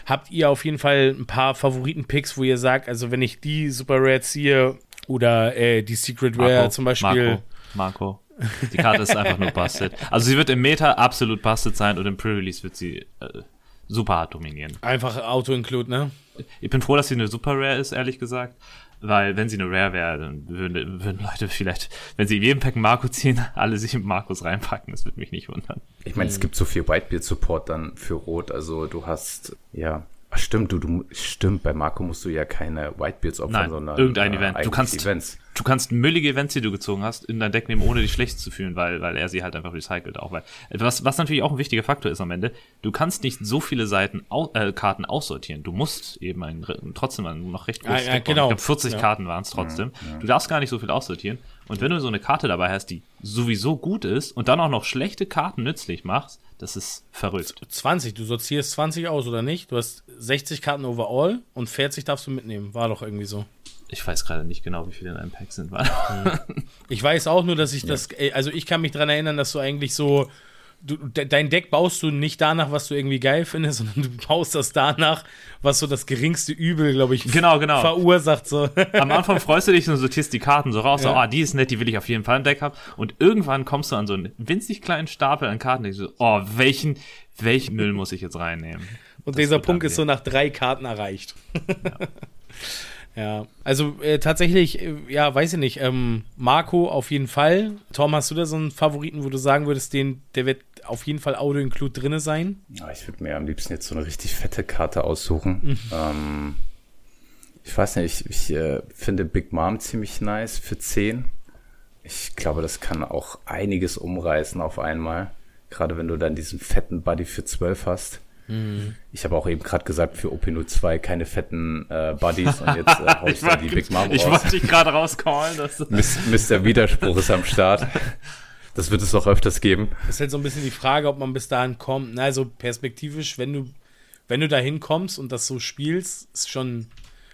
habt ihr auf jeden Fall ein paar Favoriten-Picks, wo ihr sagt, also wenn ich die Super Rare ziehe oder äh, die Secret Rare Marco, zum Beispiel. Marco, Marco. Die Karte ist einfach nur busted. Also sie wird im Meta absolut busted sein und im Pre-Release wird sie äh, super hart dominieren. Einfach Auto-Include, ne? Ich bin froh, dass sie eine Super Rare ist, ehrlich gesagt. Weil, wenn sie eine Rare wäre, dann würden, würden Leute vielleicht, wenn sie in jedem Pack einen Marco ziehen, alle sich mit Markus reinpacken. Das würde mich nicht wundern. Ich meine, es gibt so viel Whitebeard-Support dann für Rot. Also, du hast, ja, stimmt, du, du, stimmt, bei Marco musst du ja keine Whitebeards opfern, Nein, sondern irgendein äh, Event. Du kannst, Events. du kannst müllige Events, die du gezogen hast, in dein Deck nehmen, ohne dich schlecht zu fühlen, weil, weil er sie halt einfach recycelt auch. Weil, was, was natürlich auch ein wichtiger Faktor ist am Ende, du kannst nicht so viele Seiten, äh, Karten aussortieren. Du musst eben ein, trotzdem noch recht großes ja, ja, genau. Ich glaube, 40 ja. Karten waren es trotzdem. Ja, du darfst gar nicht so viel aussortieren. Und wenn du so eine Karte dabei hast, die sowieso gut ist und dann auch noch schlechte Karten nützlich machst, das ist verrückt. 20, du sortierst 20 aus oder nicht? Du hast 60 Karten overall und 40 darfst du mitnehmen. War doch irgendwie so. Ich weiß gerade nicht genau, wie viele in einem Pack sind. ich weiß auch nur, dass ich ja. das, also ich kann mich daran erinnern, dass du eigentlich so du, dein Deck baust du nicht danach, was du irgendwie geil findest, sondern du baust das danach, was so das geringste Übel, glaube ich, genau, genau. verursacht. So. Am Anfang freust du dich und sortierst die Karten so raus, ja. so, ah, die ist nett, die will ich auf jeden Fall im Deck haben. Und irgendwann kommst du an so einen winzig kleinen Stapel an Karten, und denkst so, oh, welchen, welchen Müll muss ich jetzt reinnehmen? Und das dieser Punkt ist so nach drei Karten erreicht. Ja. Ja, also äh, tatsächlich, äh, ja, weiß ich nicht. Ähm, Marco auf jeden Fall. Tom, hast du da so einen Favoriten, wo du sagen würdest, den, der wird auf jeden Fall Auto-Include drinne sein? Ja, ich würde mir am liebsten jetzt so eine richtig fette Karte aussuchen. Mhm. Ähm, ich weiß nicht, ich, ich äh, finde Big Mom ziemlich nice für 10. Ich glaube, das kann auch einiges umreißen auf einmal. Gerade wenn du dann diesen fetten Buddy für 12 hast. Mhm. Ich habe auch eben gerade gesagt, für OP02 keine fetten äh, Buddies und jetzt äh, hau ich, da die Big Mom raus. Ich wollte dich gerade rauscallen. Mr. Widerspruch ist am Start. Das wird es auch öfters geben. Das ist halt so ein bisschen die Frage, ob man bis dahin kommt. Na, also perspektivisch, wenn du wenn du da hinkommst und das so spielst, ist schon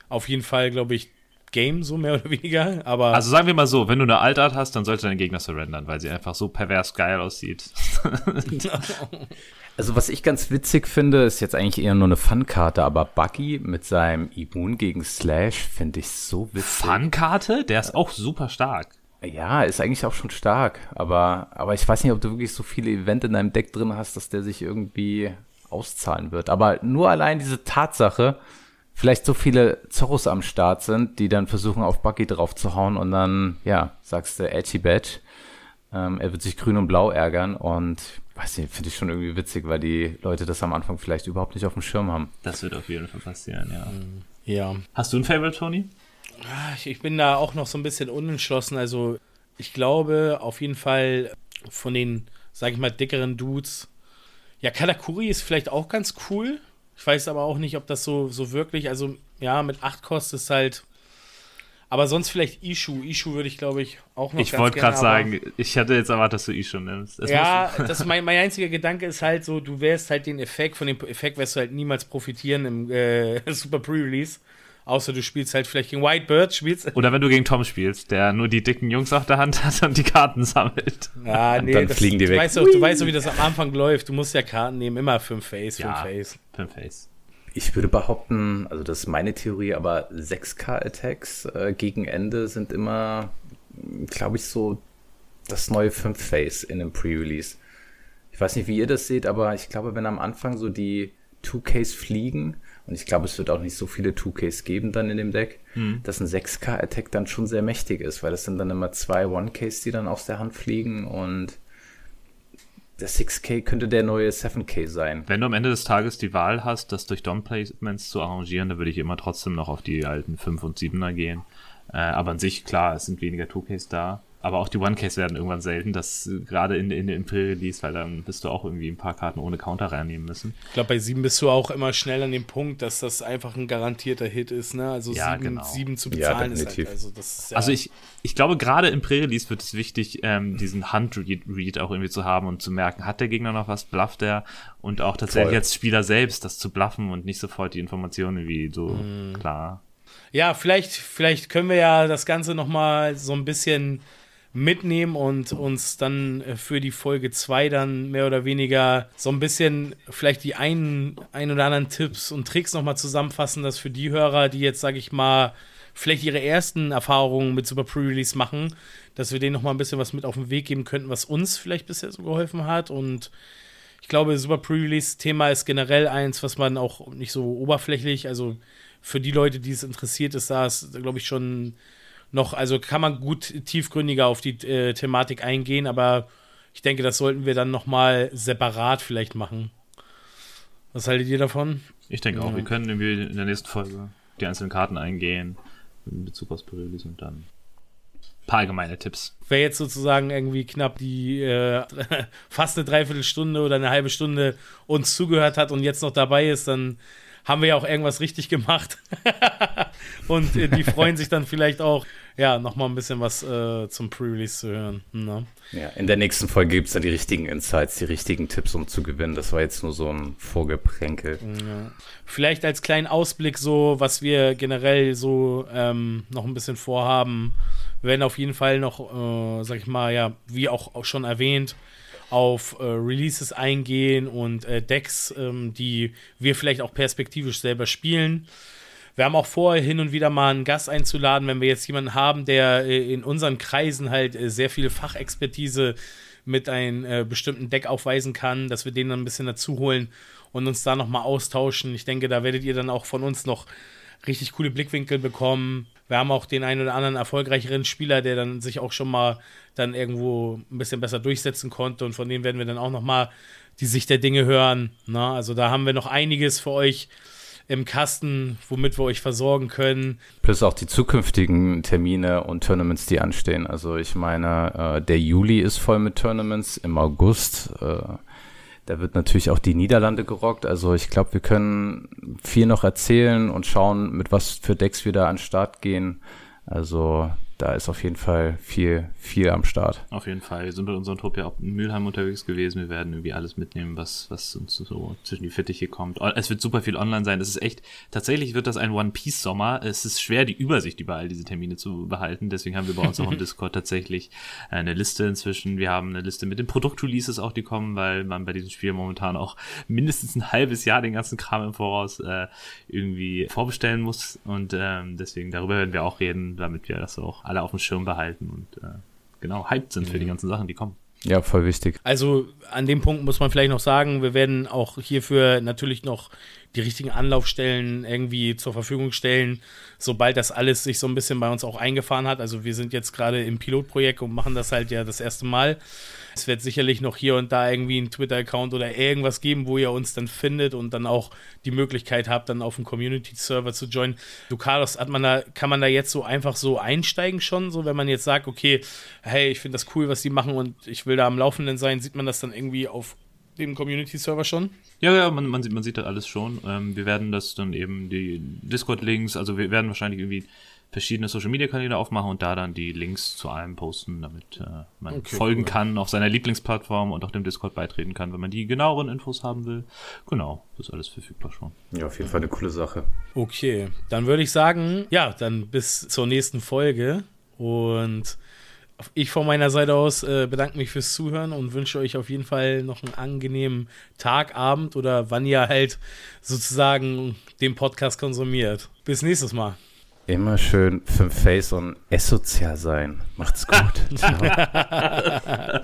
auf jeden Fall, glaube ich, Game, so mehr oder weniger. Aber also sagen wir mal so, wenn du eine Altart hast, dann sollte dein Gegner surrendern, weil sie einfach so pervers geil aussieht. also was ich ganz witzig finde, ist jetzt eigentlich eher nur eine Fun-Karte, aber Bucky mit seinem Immun gegen Slash finde ich so witzig. Fun-Karte? Der ist auch super stark. Ja, ist eigentlich auch schon stark, aber, aber ich weiß nicht, ob du wirklich so viele Event in deinem Deck drin hast, dass der sich irgendwie auszahlen wird. Aber nur allein diese Tatsache, vielleicht so viele Zorros am Start sind, die dann versuchen, auf Bucky drauf zu hauen und dann, ja, sagst du Edgy Badge. Ähm, er wird sich grün und blau ärgern und weiß nicht, finde ich schon irgendwie witzig, weil die Leute das am Anfang vielleicht überhaupt nicht auf dem Schirm haben. Das wird auf jeden Fall passieren, ja. Ja. Hast du ein Favorite, Tony? Ah, ich bin da auch noch so ein bisschen unentschlossen. Also, ich glaube auf jeden Fall von den, sag ich mal, dickeren Dudes. Ja, Katakuri ist vielleicht auch ganz cool. Ich weiß aber auch nicht, ob das so, so wirklich, also ja, mit 8 kostet es halt. Aber sonst vielleicht Ishu. Ishu würde ich, glaube ich, auch noch Ich wollte gerade sagen, ich hatte jetzt erwartet, dass du Ishu nimmst. Es ja, das mein, mein einziger Gedanke ist halt so, du wärst halt den Effekt, von dem Effekt wirst du halt niemals profitieren im äh, Super Pre-Release. Außer du spielst halt vielleicht gegen Whitebird, spielst. Oder wenn du gegen Tom spielst, der nur die dicken Jungs auf der Hand hat und die Karten sammelt. Ja, nee, dann das, fliegen die du weg. Weißt auch, du weißt doch, wie das am Anfang läuft. Du musst ja Karten nehmen, immer 5 Face, 5 Ja. Face. Fünf Face. Ich würde behaupten, also das ist meine Theorie, aber 6K-Attacks äh, gegen Ende sind immer, glaube ich, so das neue 5-Face in einem Pre-Release. Ich weiß nicht, wie ihr das seht, aber ich glaube, wenn am Anfang so die 2Ks fliegen, und ich glaube, es wird auch nicht so viele 2Ks geben dann in dem Deck, dass ein 6K-Attack dann schon sehr mächtig ist, weil das sind dann immer zwei 1Ks, die dann aus der Hand fliegen und der 6K könnte der neue 7K sein. Wenn du am Ende des Tages die Wahl hast, das durch Dom-Placements zu arrangieren, dann würde ich immer trotzdem noch auf die alten 5 und 7er gehen. Äh, aber an sich, klar, es sind weniger 2Ks da. Aber auch die 1Ks werden irgendwann selten, das äh, gerade in, in, im Pre-Release, weil dann bist du auch irgendwie ein paar Karten ohne Counter reinnehmen müssen. Ich glaube, bei 7 bist du auch immer schnell an dem Punkt, dass das einfach ein garantierter Hit ist, ne? Also Ja, 7, genau. 7 zu Ja, bezahlen ist halt, also das ist ja, Also ich, ich glaube, gerade im Pre-Release wird es wichtig, ähm, diesen Hand-Read auch irgendwie zu haben und zu merken, hat der Gegner noch was, blufft er und auch tatsächlich Voll. als Spieler selbst das zu bluffen und nicht sofort die Informationen wie so Mhm. klar. Ja, vielleicht, vielleicht können wir ja das Ganze nochmal so ein bisschen mitnehmen und uns dann äh, für die Folge 2 dann mehr oder weniger so ein bisschen vielleicht die einen, ein oder anderen Tipps und Tricks nochmal zusammenfassen, dass für die Hörer, die jetzt, sage ich mal, vielleicht ihre ersten Erfahrungen mit Super Pre-Release machen, dass wir denen nochmal ein bisschen was mit auf den Weg geben könnten, was uns vielleicht bisher so geholfen hat. Und ich glaube, Super Pre-Release-Thema ist generell eins, was man auch nicht so oberflächlich, also für die Leute, die es interessiert ist, da glaube ich, schon noch, also kann man gut tiefgründiger auf die äh, Thematik eingehen, aber ich denke, das sollten wir dann nochmal separat vielleicht machen. Was haltet ihr davon? Ich denke auch, Ja. wir können irgendwie in der nächsten Folge die einzelnen Karten eingehen in Bezug aufs Pre-Release und dann ein paar allgemeine Tipps. Wer jetzt sozusagen irgendwie knapp die äh, fast eine Dreiviertelstunde oder eine halbe Stunde uns zugehört hat und jetzt noch dabei ist, dann haben wir ja auch irgendwas richtig gemacht. und äh, die freuen sich dann vielleicht auch, ja, nochmal ein bisschen was äh, zum Pre-Release zu hören. Ne? Ja, in der nächsten Folge gibt es dann die richtigen Insights, die richtigen Tipps, um zu gewinnen. Das war jetzt nur so ein Vorgepränkel. Vielleicht als kleinen Ausblick so, was wir generell so ähm, noch ein bisschen vorhaben. Wir werden auf jeden Fall noch, äh, sag ich mal, ja, wie auch, auch schon erwähnt, auf äh, Releases eingehen und äh, Decks, ähm, die wir vielleicht auch perspektivisch selber spielen. Wir haben auch vor, hin und wieder mal einen Gast einzuladen, wenn wir jetzt jemanden haben, der äh, in unseren Kreisen halt äh, sehr viel Fachexpertise mit einem äh, bestimmten Deck aufweisen kann, dass wir den dann ein bisschen dazu holen und uns da nochmal austauschen. Ich denke, da werdet ihr dann auch von uns noch richtig coole Blickwinkel bekommen. Wir haben auch den einen oder anderen erfolgreicheren Spieler, der dann sich auch schon mal dann irgendwo ein bisschen besser durchsetzen konnte und von denen werden wir dann auch noch mal die Sicht der Dinge hören. Na, also da haben wir noch einiges für euch im Kasten, womit wir euch versorgen können. Plus auch die zukünftigen Termine und Tournaments, die anstehen. Also ich meine, äh, der Juli ist voll mit Tournaments. Im August, äh, da wird natürlich auch die Niederlande gerockt. Also ich glaube, wir können viel noch erzählen und schauen, mit was für Decks wir da an den Start gehen. Also da ist auf jeden Fall viel, viel am Start. Auf jeden Fall. Wir sind mit unserem Trupp ja auch in Mülheim unterwegs gewesen. Wir werden irgendwie alles mitnehmen, was, was uns so zwischen die Fittiche kommt. Es wird super viel online sein. Es ist echt, tatsächlich wird das ein One-Piece-Sommer. Es ist schwer, die Übersicht über all diese Termine zu behalten. Deswegen haben wir bei uns auch im Discord tatsächlich eine Liste inzwischen. Wir haben eine Liste mit den Produkt-Releases auch, die kommen, weil man bei diesem Spiel momentan auch mindestens ein halbes Jahr den ganzen Kram im Voraus äh, irgendwie vorbestellen muss. Und ähm, deswegen darüber werden wir auch reden, damit wir das auch alle auf dem Schirm behalten und äh, genau hyped sind für die ganzen Sachen, die kommen. Ja, voll wichtig. Also an dem Punkt muss man vielleicht noch sagen, wir werden auch hierfür natürlich noch die richtigen Anlaufstellen irgendwie zur Verfügung stellen, sobald das alles sich so ein bisschen bei uns auch eingefahren hat. Also wir sind jetzt gerade im Pilotprojekt und machen das halt ja das erste Mal. Es wird sicherlich noch hier und da irgendwie einen Twitter-Account oder irgendwas geben, wo ihr uns dann findet und dann auch die Möglichkeit habt, dann auf dem Community-Server zu joinen. Du, Carlos, hat man da, kann man da jetzt so einfach so einsteigen schon, so wenn man jetzt sagt, okay, hey, ich finde das cool, was die machen und ich will da am Laufenden sein, sieht man das dann irgendwie auf dem Community-Server schon? Ja, ja, man, man, sieht, man sieht das alles schon. Ähm, wir werden das dann eben, die Discord-Links, also wir werden wahrscheinlich irgendwie verschiedene Social-Media-Kanäle aufmachen und da dann die Links zu allem posten, damit äh, man okay, folgen cool. kann auf seiner Lieblingsplattform und auch dem Discord beitreten kann, wenn man die genaueren Infos haben will. Genau, das ist alles verfügbar schon. Ja, auf jeden Fall eine coole Sache. Okay, dann würde ich sagen, ja, dann bis zur nächsten Folge und ich von meiner Seite aus äh, bedanke mich fürs Zuhören und wünsche euch auf jeden Fall noch einen angenehmen Tag, Abend oder wann ihr halt sozusagen den Podcast konsumiert. Bis nächstes Mal. Immer schön fünf Face und asozial sein. Macht's gut. Ciao.